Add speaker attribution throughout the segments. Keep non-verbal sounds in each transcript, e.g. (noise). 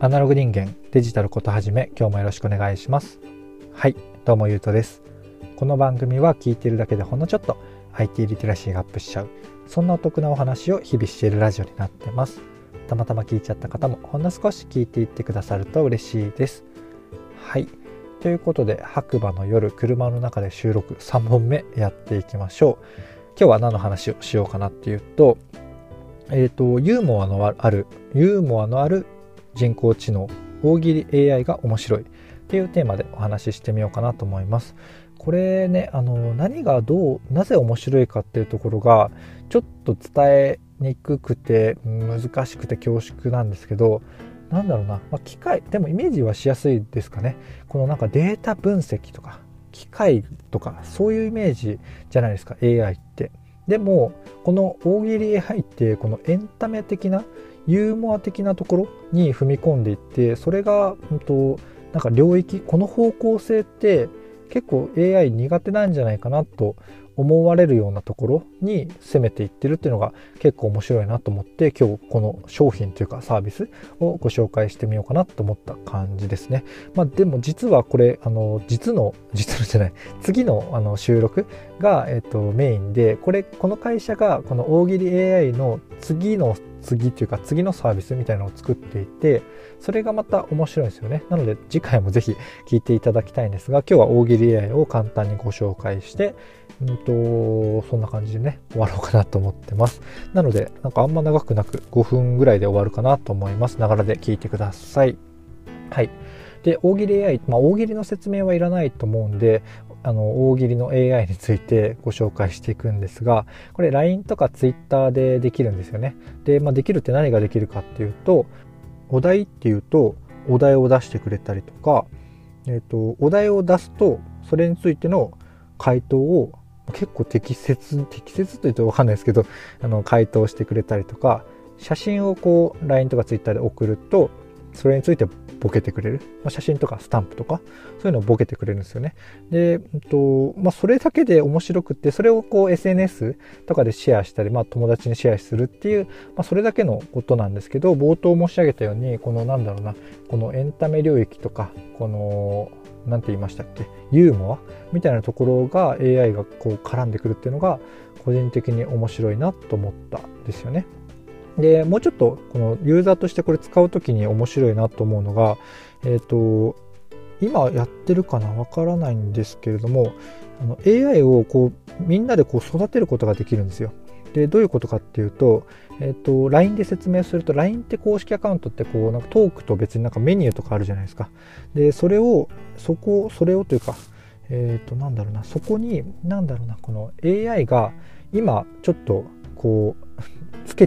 Speaker 1: アナログ人間デジタルことはじめ今日もよろしくお願いします。はいどうもゆうとです。この番組は聞いているだけでほんのちょっと IT リテラシーがアップしちゃう。そんなお得なお話を日々しているラジオになってます。たまたま聞いちゃった方もほんの少し聞いていってくださると嬉しいです。はいということで白馬の夜車の中で収録3本目やっていきましょう。今日は何の話をしようかなっていうとえっ、ー、とユーモアのあるユーモアのある人工知能大喜利 AI が面白いっていうテーマでお話ししてみようかなと思います。これねあの何がどうなぜ面白いかっていうところがちょっと伝えにくくて難しくて恐縮なんですけどなんだろうな、まあ、機械でもイメージはしやすいですかね。このなんかデータ分析とか機械とかそういうイメージじゃないですか AI って。でもこの大喜利 AI ってこのエンタメ的なユーモア的なところに踏み込んでいってそれが、うんと、なんか領域この方向性って結構 AI 苦手なんじゃないかなと思われるようなところに攻めていってるっていうのが結構面白いなと思って今日この商品というかサービスをご紹介してみようかなと思った感じですね。まあでも実はこれあの実の実のじゃない次のあの収録が、えっと、メインでこれこの会社がこの大喜利 AI の次の次っていうか次のサービスみたいなのを作っていてそれがまた面白いんですよね。なので次回もぜひ聞いていただきたいんですが今日は大喜利 AI を簡単にご紹介してうんとそんな感じでね終わろうかなと思ってます。なのでなんかあんま長くなく5分ぐらいで終わるかなと思います。ながらで聞いてください。はい。で大喜利 AI、まあ、大喜利の説明はいらないと思うんであの大喜利の AI についてご紹介していくんですがこれ LINE とか Twitter でできるんですよね。で、まあ、できるって何ができるかっていうとお題っていうとお題を出してくれたりとか、えーと、お題を出すとそれについての回答を結構適切適切というと分かんないですけどあの回答してくれたりとか写真をこう LINE とか Twitter で送るとそれについてボケてくれる、まあ、写真とかスタンプとか？そういうのをボケてくれるんですよね。で、えっとまあ、それだけで面白くってそれをこう SNS とかでシェアしたり、まあ、友達にシェアするっていう、まあ、それだけのことなんですけど冒頭申し上げたようにこのなんだろうなこのエンタメ領域とかこの何て言いましたっけ？ユーモア？みたいなところが AI がこう絡んでくるっていうのが個人的に面白いなと思ったんですよね。でもうちょっとこのユーザーとしてこれ使う時に面白いなと思うのが、えっ、ー、と今やってるかなわからないんですけれどもあの AI をこうみんなでこう育てることができるんですよ。でどういうことかっていうと,、えーと、LINE で説明すると LINE って公式アカウントってこうなんかトークと別になんかメニューとかあるじゃないですか。でそれをそこそれをというかえっ、ー、となんだろうなそこになんだろうなこの AI が今ちょっとこう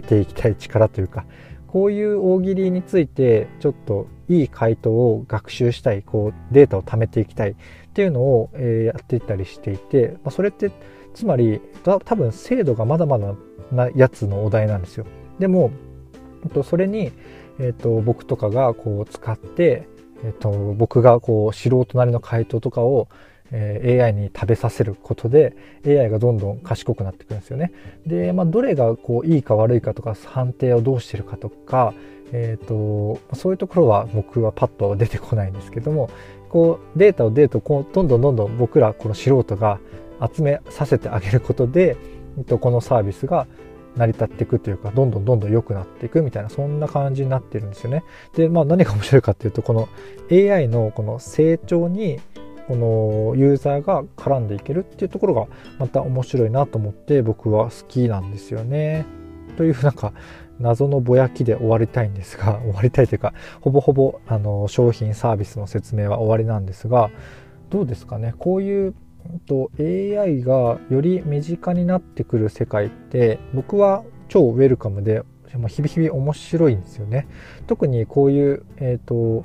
Speaker 1: けていきたい力というかこういう大喜利についてちょっといい回答を学習したいこうデータを貯めていきたいっていうのを、えー、やっていったりしていて、まあ、それってつまり多分精度がまだまだなやつのお題なんですよ。でもそれに、えーと、僕とかがこう使って、えーと僕がこう素人なりの回答とかをえ AI に食べさせることで AI がどんどん賢くなってくるんですよね。で、まあ、どれがこういいか悪いかとか判定をどうしてるかとか、えーと、そういうところは僕はパッと出てこないんですけどもこうデータをデータをこうどんどんどんどん僕らこの素人が集めさせてあげることで、えっと、このサービスが成り立っていくというかどんどんどんどん良くなっていくみたいなそんな感じになってるんですよね。でまあ何が面白いかっていうとこの AI のこの成長にこのユーザーが絡んでいけるっていうところがまた面白いなと思って僕は好きなんですよね。というなんか謎のぼやきで終わりたいんですが (laughs) 終わりたいというかほぼほぼあの商品サービスの説明は終わりなんですがどうですかね？こういうと AI がより身近になってくる世界って僕は超ウェルカムで日々日々面白いんですよね。特にこういう、えーと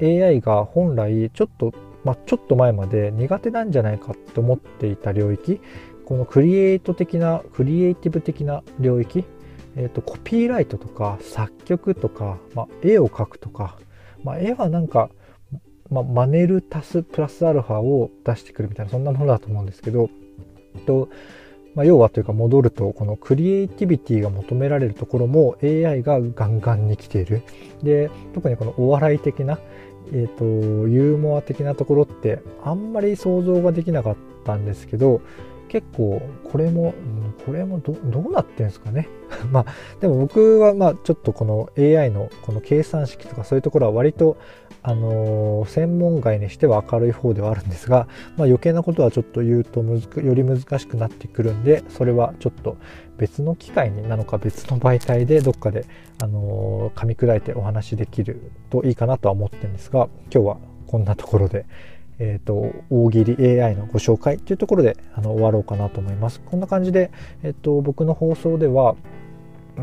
Speaker 1: AI が本来ちょっとまあ、ちょっと前まで苦手なんじゃないかと思っていた領域このクリエイト的なクリエイティブ的な領域、えーと、コピーライトとか作曲とか、まあ、絵を描くとか、まあ、絵はなんか、まあ、マネル足すプラスアルファを出してくるみたいなそんなものだと思うんですけど、とまあ、要はというか戻るとこのクリエイティビティが求められるところも AI がガンガンに来ている。で特にこのお笑い的な、えーと、ユーモア的なところってあんまり想像ができなかったんですけど結構これもこれもどうなってんですかね。(laughs) まあでも僕はまあちょっとこの AI のこの計算式とかそういうところは割とあのー、専門外にしては明るい方ではあるんですが、まあ、余計なことはちょっと言うとむずより難しくなってくるんでそれはちょっと別の機会になのか別の媒体でどっかで、あのー、噛み砕いてお話しできるといいかなとは思ってるんですが今日はこんなところで、えーと、大喜利 AI のご紹介というところであの終わろうかなと思います。こんな感じで、えーと、僕の放送では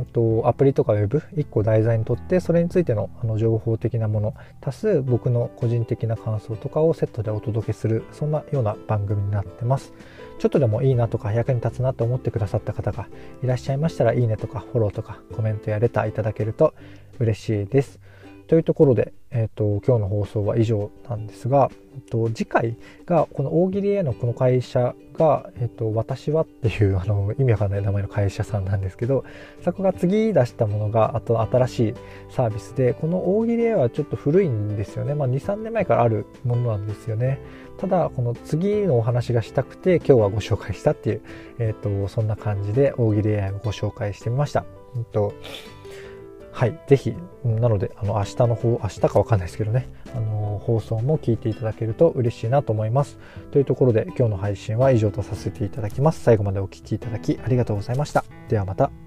Speaker 1: とアプリとかウェブ1個題材にとってそれについてのあの情報的なもの足す僕の個人的な感想とかをセットでお届けするそんなような番組になってますちょっとでもいいなとか役に立つなと思ってくださった方がいらっしゃいましたらいいねとかフォローとかコメントやレターいただけると嬉しいですというところで、えーと、今日の放送は以上なんですが、えーと、次回がこの大喜利へのこの会社が、えーと、私はっていうあの意味わかんない名前の会社さんなんですけどそこが次出したものがあと新しいサービスでこの大喜利へはちょっと古いんですよね、まあ、23年前からあるものなんですよねただこの次のお話がしたくて今日はご紹介したっていう、えー、とそんな感じで大喜利 AI をご紹介してみました。えーとはい、ぜひ、なので、あの、明日の方、明日かわかんないですけどね、あの、放送も聞いていただけると嬉しいなと思います。というところで、今日の配信は以上とさせていただきます。最後までお聴きいただきありがとうございました。ではまた。